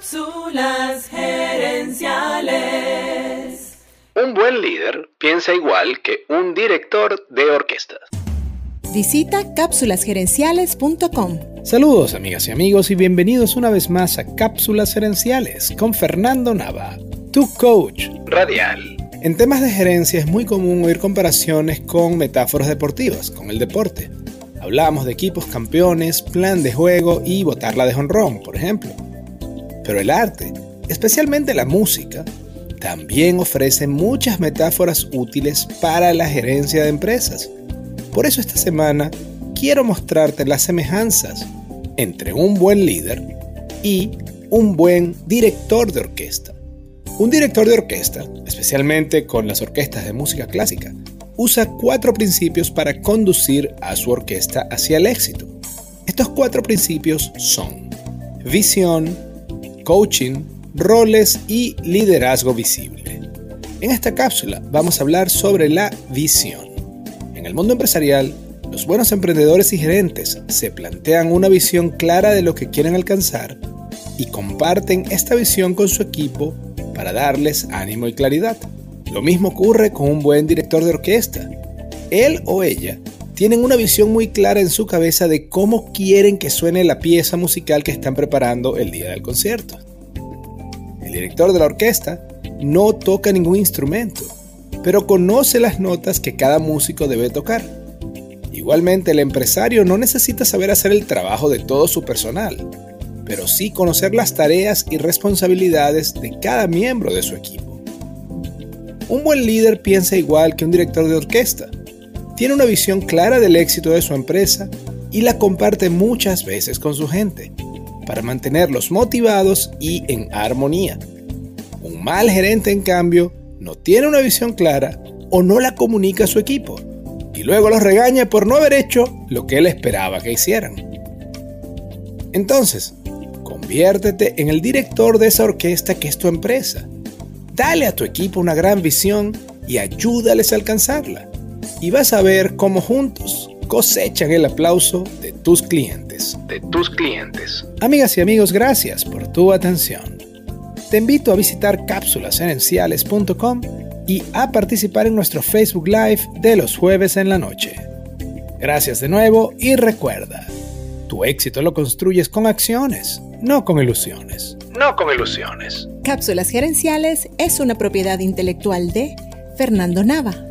Cápsulas gerenciales. Un buen líder piensa igual que un director de orquesta. Visita cápsulasgerenciales.com. Saludos amigas y amigos y bienvenidos una vez más a Cápsulas Gerenciales con Fernando Nava, tu coach Radial. En temas de gerencia es muy común oír comparaciones con metáforas deportivas, con el deporte. Hablamos de equipos campeones, plan de juego y botarla de honrón, por ejemplo. Pero el arte, especialmente la música, también ofrece muchas metáforas útiles para la gerencia de empresas. Por eso esta semana quiero mostrarte las semejanzas entre un buen líder y un buen director de orquesta. Un director de orquesta, especialmente con las orquestas de música clásica, usa cuatro principios para conducir a su orquesta hacia el éxito. Estos cuatro principios son visión, coaching, roles y liderazgo visible. En esta cápsula vamos a hablar sobre la visión. En el mundo empresarial, los buenos emprendedores y gerentes se plantean una visión clara de lo que quieren alcanzar y comparten esta visión con su equipo para darles ánimo y claridad. Lo mismo ocurre con un buen director de orquesta. Él o ella tienen una visión muy clara en su cabeza de cómo quieren que suene la pieza musical que están preparando el día del concierto. El director de la orquesta no toca ningún instrumento, pero conoce las notas que cada músico debe tocar. Igualmente, el empresario no necesita saber hacer el trabajo de todo su personal, pero sí conocer las tareas y responsabilidades de cada miembro de su equipo. Un buen líder piensa igual que un director de orquesta. Tiene una visión clara del éxito de su empresa y la comparte muchas veces con su gente, para mantenerlos motivados y en armonía. Un mal gerente, en cambio, no tiene una visión clara o no la comunica a su equipo y luego los regaña por no haber hecho lo que él esperaba que hicieran. Entonces, conviértete en el director de esa orquesta que es tu empresa. Dale a tu equipo una gran visión y ayúdales a alcanzarla. Y vas a ver cómo juntos cosechan el aplauso de tus clientes. De tus clientes. Amigas y amigos, gracias por tu atención te invito a visitar cápsulasgerenciales.com y a participar en nuestro Facebook Live de los jueves en la noche. Gracias de nuevo y recuerda, tu éxito lo construyes con acciones, no con ilusiones. No con ilusiones. Cápsulas Gerenciales es una propiedad intelectual de Fernando Nava.